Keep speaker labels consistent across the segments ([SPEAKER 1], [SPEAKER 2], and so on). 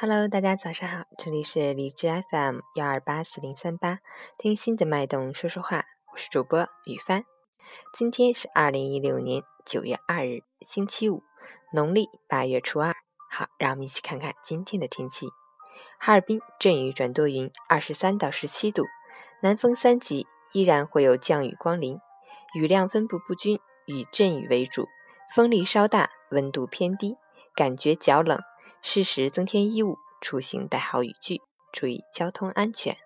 [SPEAKER 1] Hello，大家早上好，这里是荔枝 FM 幺二八四零三八，听心的脉动说说话，我是主播雨帆。今天是二零一六年九月二日，星期五，农历八月初二。好，让我们一起看看今天的天气。哈尔滨阵雨转多云，二十三到十七度，南风三级，依然会有降雨光临，雨量分布不均，以阵雨为主，风力稍大，温度偏低，感觉脚冷。适时增添衣物，出行带好雨具，注意交通安全。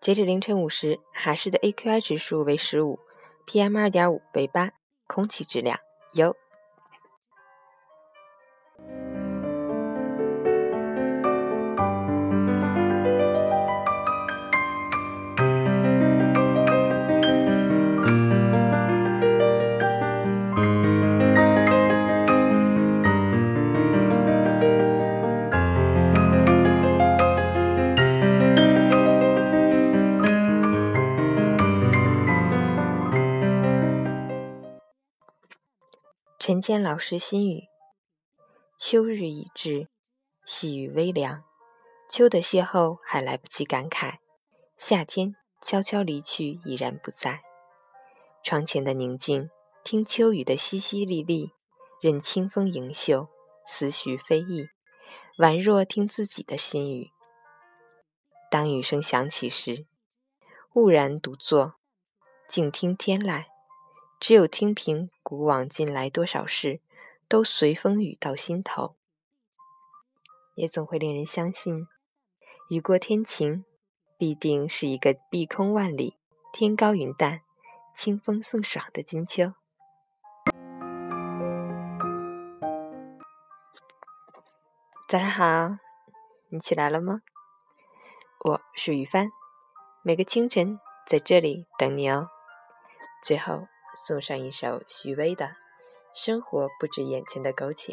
[SPEAKER 1] 截止凌晨五时，哈市的 AQI 指数为十五，PM 二点五为八，空气质量优。陈坚老师心语：秋日已至，细雨微凉，秋的邂逅还来不及感慨，夏天悄悄离去已然不在。窗前的宁静，听秋雨的淅淅沥沥，任清风盈袖，思绪飞逸，宛若听自己的心语。当雨声响起时，兀然独坐，静听天籁。只有听凭古往今来多少事，都随风雨到心头，也总会令人相信，雨过天晴，必定是一个碧空万里、天高云淡、清风送爽的金秋。早上好，你起来了吗？我是雨帆，每个清晨在这里等你哦。最后。送上一首许巍的《生活不止眼前的苟且》。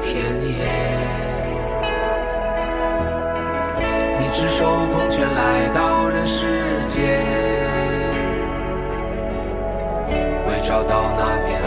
[SPEAKER 2] 田野。”你赤手空拳来到人。世间，为找到那片海，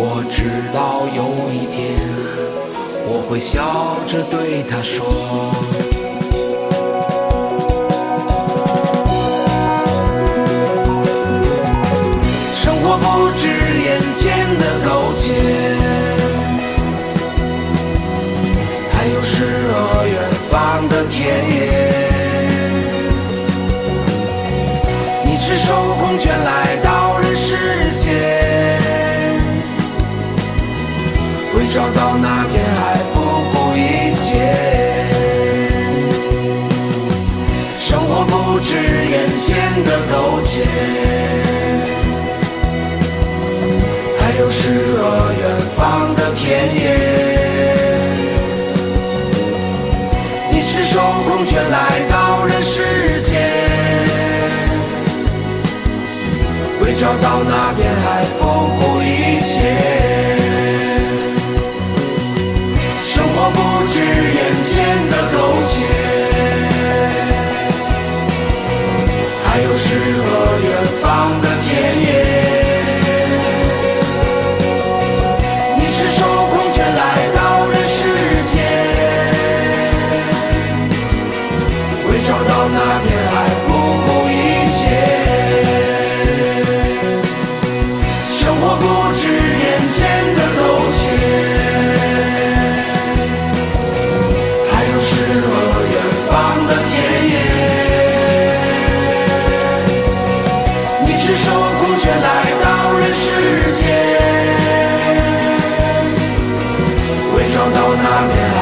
[SPEAKER 2] 我知道有一天，我会笑着对他说：不止眼前的苟且，还有诗和远方的田野。你赤手空拳来到人世间，为找到那片海不顾。down.